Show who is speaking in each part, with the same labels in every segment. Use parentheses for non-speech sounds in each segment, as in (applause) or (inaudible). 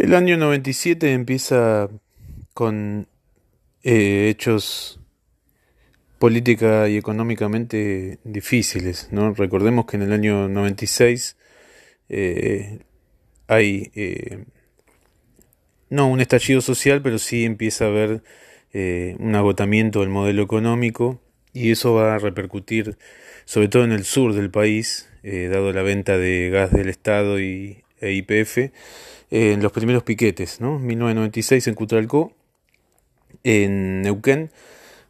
Speaker 1: El año 97 empieza con eh, hechos política y económicamente difíciles, ¿no? Recordemos que en el año 96 eh, hay eh, no un estallido social, pero sí empieza a haber un agotamiento del modelo económico y eso va a repercutir sobre todo en el sur del país, dado la venta de gas del Estado y e IPF en los primeros piquetes, ¿no? 1996 en Cutralcó, en Neuquén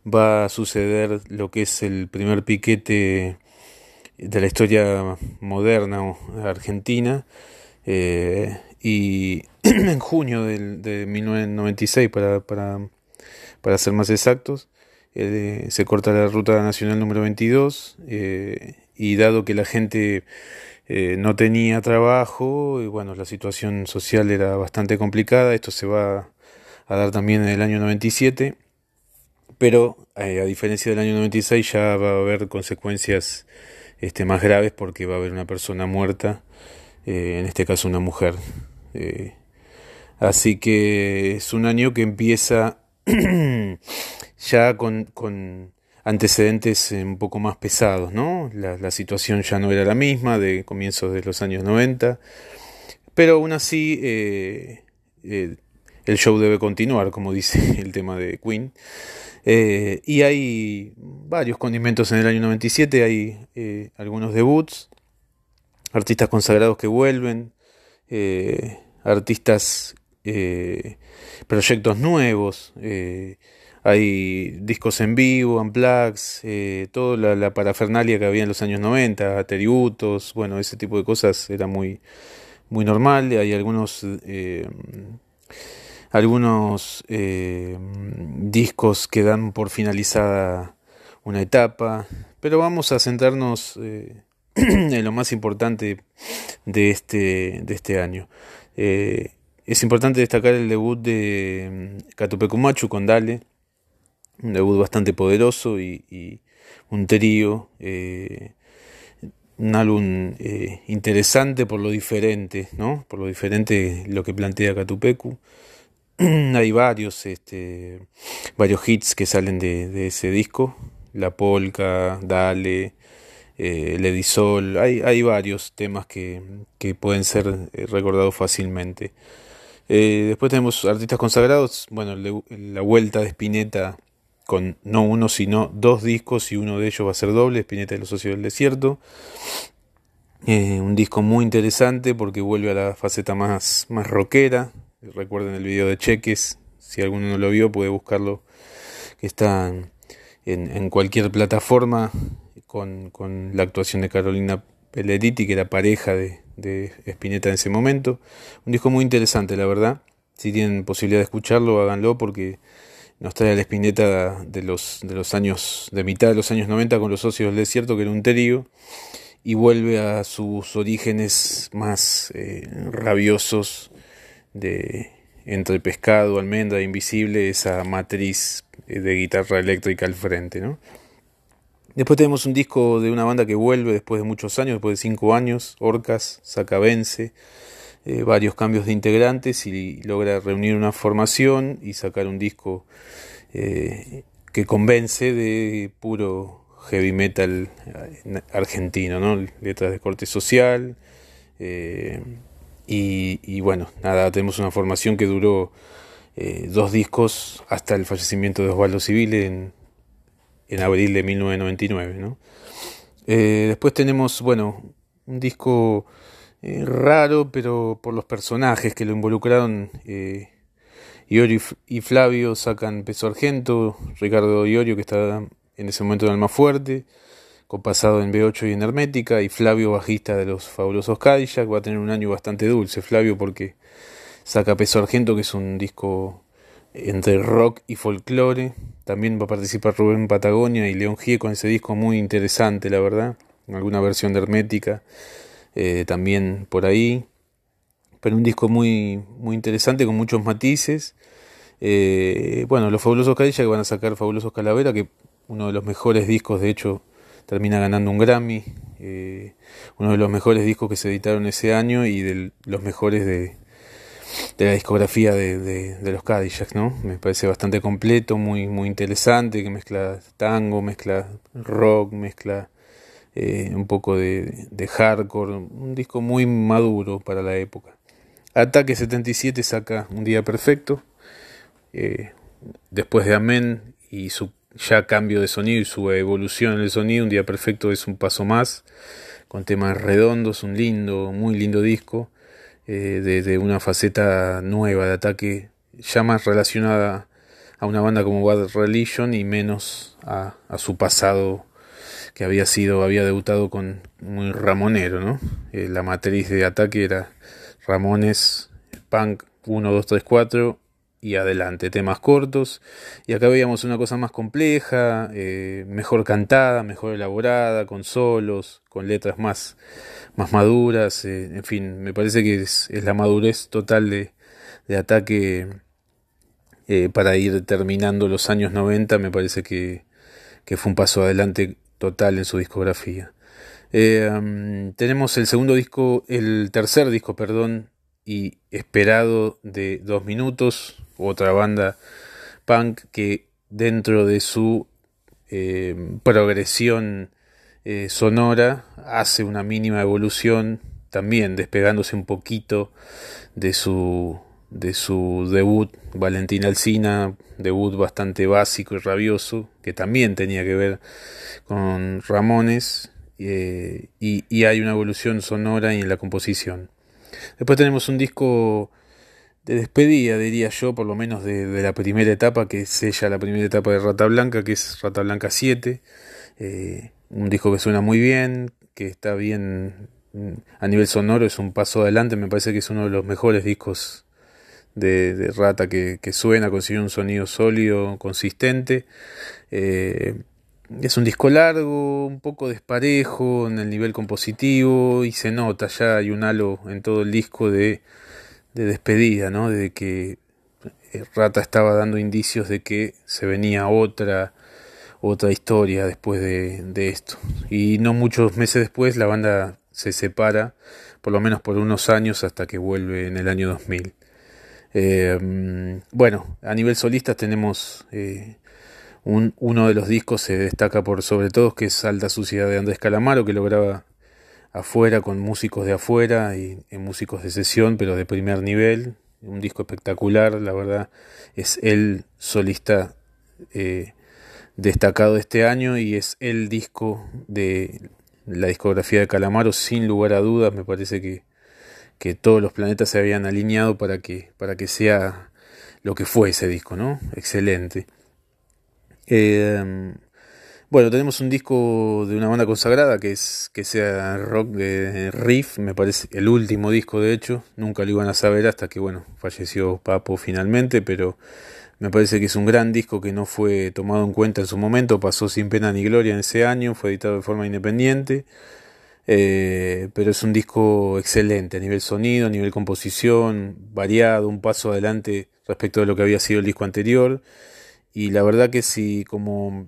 Speaker 1: va a suceder lo que es el primer piquete de la historia moderna argentina eh, y (clears throat) en junio de 1996 para, para, para, ser más exactos eh, se corta la ruta nacional número 22 eh, y dado que la gente eh, no tenía trabajo y bueno, la situación social era bastante complicada, esto se va a dar también en el año 97, pero eh, a diferencia del año 96 ya va a haber consecuencias este, más graves porque va a haber una persona muerta, eh, en este caso una mujer. así que es un año que empieza (clears throat) ya con, con antecedentes un poco más pesados, ¿no? La, situación ya no era la misma de comienzos de los años 90, pero aún así eh, eh, el show debe continuar, como dice (laughs) el tema de Queen. Eh, y hay varios condimentos en el año 97, hay algunos debuts, artistas consagrados que vuelven, artistas, proyectos nuevos, hay discos en vivo, unplugs, eh, toda la, parafernalia que había en los años 90, tributos, bueno, ese tipo de cosas era muy, muy normal. Hay algunos, eh, algunos eh, discos que dan por finalizada una etapa, pero vamos a centrarnos eh, (clears throat) en lo más importante de este, de este año. es importante destacar el debut de mm, Catupecumachu con Dale, un debut bastante poderoso y, un trío, eh, un álbum eh, interesante por lo diferente, ¿no? Por lo diferente lo que plantea Catupecu. (clears throat) Hay varios, este, varios hits que salen de, ese disco, La Polka, Dale, eh, Ledisol, hay, hay varios temas que, que pueden ser eh, recordados fácilmente. después tenemos artistas consagrados, bueno, la vuelta de Spinetta con no uno, sino dos discos y uno de ellos va a ser doble, Espineta de los Socios del Desierto. Eh, un disco muy interesante porque vuelve a la faceta más, más rockera. Recuerden el video de Cheques, si alguno no lo vio puede buscarlo, que está en, cualquier plataforma con, con, la actuación de Carolina Pelleriti, que era pareja de, de Spinetta en ese momento. Un disco muy interesante, la verdad. Si tienen posibilidad de escucharlo, háganlo porque nos trae la espineta de los, de los años, de mitad de los años 90 con los socios del desierto, que era un trío, y vuelve a sus orígenes más eh, rabiosos de entre pescado, almendra, invisible, esa matriz eh, de guitarra eléctrica al frente, ¿no? Después tenemos un disco de una banda que vuelve después de muchos años, después de cinco años, Orcas, Sacabense, eh, varios cambios de integrantes y logra reunir una formación y sacar un disco eh, que convence de puro heavy metal eh, argentino, ¿no? letras de corte social. y, bueno, nada, tenemos una formación que duró dos discos hasta el fallecimiento de Osvaldo Civil en, en abril de 1999. ¿no? después tenemos, bueno, un disco eh, raro, pero por los personajes que lo involucraron. Eh, Iorio y Flavio sacan Peso Argento, Ricardo Iorio que está en ese momento en Alma Fuerte, con pasado en B8 y en Hermética, y Flavio bajista de los fabulosos Cadillac, va a tener un año bastante dulce Flavio porque saca Peso Argento que es un disco entre rock y folclore, también va a participar Rubén Patagonia y León Gie con ese disco muy interesante la verdad, alguna versión de Hermética eh, también por ahí. Pero un disco muy, muy interesante con muchos matices. Eh, bueno, los Fabulosos Cadilla que van a sacar Fabulosos Calavera, que uno de los mejores discos, de hecho, termina ganando un Grammy. Eh, uno de los mejores discos que se editaron ese año y de los mejores de, de la discografía de, de, los Cadillacs, ¿no? Me parece bastante completo, muy, muy interesante, que mezcla tango, mezcla rock, mezcla eh, un poco de, hardcore, un disco muy maduro para la época. Ataque 77 saca Un Día Perfecto, eh, después de Amén y su ya cambio de sonido y su evolución en el sonido, Un Día Perfecto es un paso más, con temas redondos, un lindo, muy lindo disco eh, de, una faceta nueva de ataque, ya más relacionada a una banda como Bad Religion y menos a, su pasado que había sido, había debutado con muy ramonero, ¿no? Eh, la matriz de ataque era Ramones, Punk 1, 2, 3, 4 y adelante, temas cortos. Y acá veíamos una cosa más compleja, eh, mejor cantada, mejor elaborada, con solos, con letras más, más maduras. Eh, en fin, me parece que es, la madurez total de, de ataque para ir terminando los años 90. Me parece que, que, fue un paso adelante total en su discografía. tenemos el segundo disco, el tercer disco, perdón, y esperado de dos minutos, otra banda punk que dentro de su eh, progresión eh, sonora hace una mínima evolución, también despegándose un poquito de su, de su debut Valentina Alcina, debut bastante básico y rabioso, que también tenía que ver con Ramones, eh, y, hay una evolución sonora y en la composición. Después tenemos un disco de despedida, diría yo, por lo menos de, la primera etapa, que es ella la primera etapa de Rata Blanca, que es Rata Blanca 7. Eh, un disco que suena muy bien, que está bien a nivel sonoro, es un paso adelante, me parece que es uno de los mejores discos de, Rata que, suena, consigue un sonido sólido, consistente. Eh, es un disco largo, un poco desparejo en el nivel compositivo y se nota ya hay un halo en todo el disco de, de despedida, ¿no? De que eh, Rata estaba dando indicios de que se venía otra otra historia después de, de, esto. Y no muchos meses después la banda se separa, por lo menos por unos años hasta que vuelve en el año 2000. Eh, bueno, a nivel solista tenemos eh, uno de los discos se destaca por sobre todo que es Alta Suciedad de Andrés Calamaro, que lo graba afuera con músicos de afuera y, músicos de sesión, pero de primer nivel. Un disco espectacular, la verdad. Es el solista eh, destacado de este año y es el disco de la discografía de Calamaro, sin lugar a dudas. Me parece que, que todos los planetas se habían alineado para que, para que sea lo que fue ese disco, ¿no? Excelente. Eh, bueno, tenemos un disco de una banda consagrada que es que sea rock de riff, me parece el último disco de hecho, nunca lo iban a saber hasta que bueno, falleció Papo finalmente, pero me parece que es un gran disco que no fue tomado en cuenta en su momento, pasó sin pena ni gloria en ese año, fue editado de forma independiente, eh, pero es un disco excelente a nivel sonido, a nivel composición, variado, un paso adelante respecto de lo que había sido el disco anterior y la verdad que si como,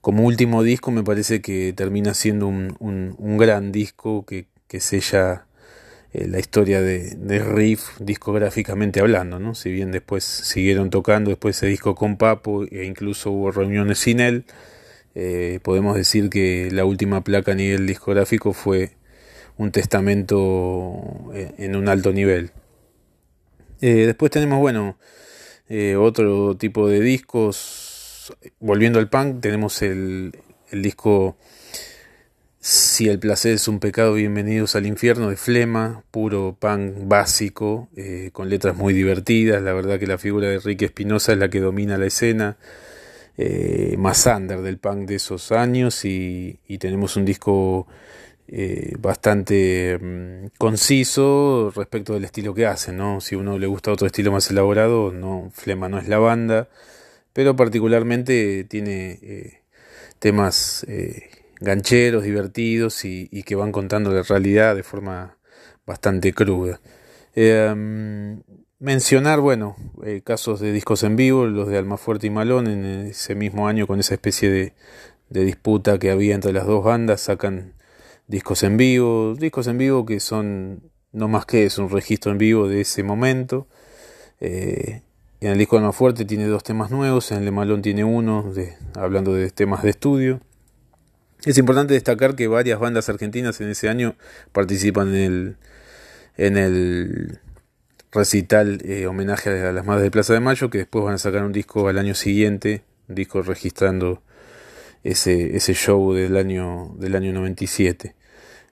Speaker 1: como último disco me parece que termina siendo un, un, gran disco que, que sella eh, la historia de, de, Riff discográficamente hablando, ¿no? Si bien después siguieron tocando después ese disco con Papo e incluso hubo reuniones sin él, eh, podemos decir que la última placa a nivel discográfico fue un testamento eh, en un alto nivel. después tenemos, bueno, eh, otro tipo de discos. Volviendo al punk, tenemos el, el disco Si el placer es un pecado, bienvenidos al infierno de Flema, puro punk básico, eh, con letras muy divertidas. La verdad que la figura de Ricky Espinosa es la que domina la escena. Eh, más under del punk de esos años y, tenemos un disco eh, bastante mm, conciso respecto del estilo que hacen, ¿no? Si uno le gusta otro estilo más elaborado, no, Flema no es la banda, pero particularmente tiene eh, temas eh, gancheros, divertidos y, que van contando la realidad de forma bastante cruda. Mm, mencionar, bueno, casos de discos en vivo, los de Almafuerte y Malón en ese mismo año con esa especie de, de disputa que había entre las dos bandas, sacan discos en vivo, discos en vivo que son no más que es un registro en vivo de ese momento. Eh, en el disco Alma Fuerte tiene dos temas nuevos, en el de Malón tiene uno, de, hablando de temas de estudio. Es importante destacar que varias bandas argentinas en ese año participan en el, en el recital eh, homenaje a las Madres de Plaza de Mayo, que después van a sacar un disco al año siguiente, un disco registrando ese, ese show del año, del año 97.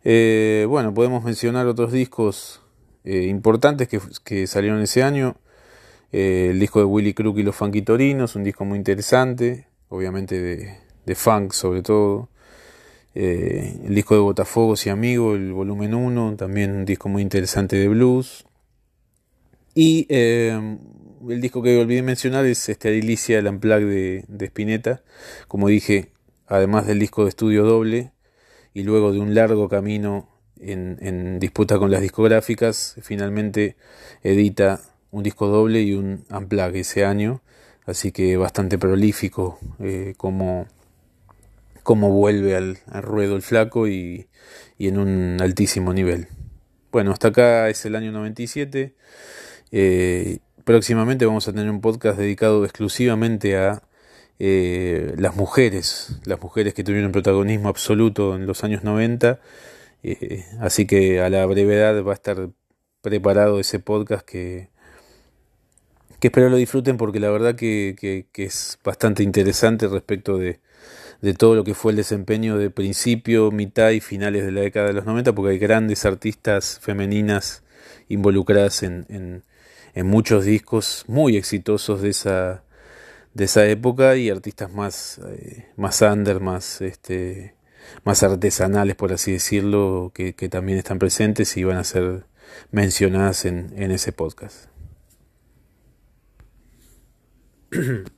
Speaker 1: Eh, bueno, podemos mencionar otros discos eh, importantes que, salieron ese año. Eh, el disco de Willy Crook y los Funky Torinos, un disco muy interesante, obviamente de, funk sobre todo. el disco de Botafogos y Amigo, el volumen 1, también un disco muy interesante de blues. Y el disco que olvidé mencionar es este Adilicia, el Unplugged de, de Spinetta. Como dije, además del disco de estudio doble, y luego de un largo camino en, disputa con las discográficas, finalmente edita un disco doble y un unplug ese año, así que bastante prolífico eh, como, como, vuelve al, ruedo el flaco y, y, en un altísimo nivel. Bueno, hasta acá es el año 97. Eh, próximamente vamos a tener un podcast dedicado exclusivamente a eh, las mujeres, las mujeres que tuvieron protagonismo absoluto en los años 90. Eh, así que a la brevedad va a estar preparado ese podcast que, que espero lo disfruten porque la verdad que, que, es bastante interesante respecto de, de, todo lo que fue el desempeño de principio, mitad y finales de la década de los 90 porque hay grandes artistas femeninas involucradas en, en, en muchos discos muy exitosos de esa de esa época y artistas más, eh, más under, más, este, más artesanales, por así decirlo, que, que, también están presentes y van a ser mencionadas en, en ese podcast. (clears throat)